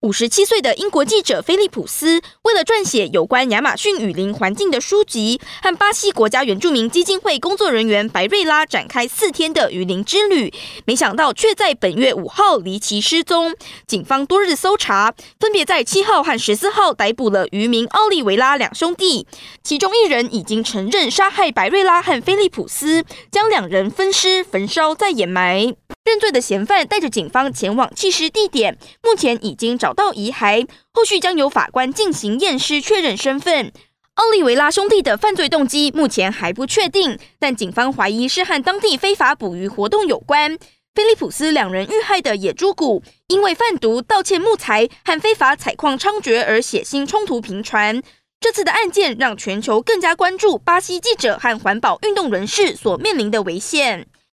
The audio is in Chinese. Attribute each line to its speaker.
Speaker 1: 五十七岁的英国记者菲利普斯，为了撰写有关亚马逊雨林环境的书籍，和巴西国家原住民基金会工作人员白瑞拉展开四天的雨林之旅，没想到却在本月五号离奇失踪。警方多日搜查，分别在七号和十四号逮捕了渔民奥利维拉两兄弟，其中一人已经承认杀害白瑞拉和菲利普斯，将两人分尸、焚烧再掩埋。认罪的嫌犯带着警方前往弃尸地点，目前已经找到遗骸，后续将由法官进行验尸确认身份。奥利维拉兄弟的犯罪动机目前还不确定，但警方怀疑是和当地非法捕鱼活动有关。菲利普斯两人遇害的野猪谷，因为贩毒、盗窃木材和非法采矿猖獗而血腥冲突频传。这次的案件让全球更加关注巴西记者和环保运动人士所面临的危险。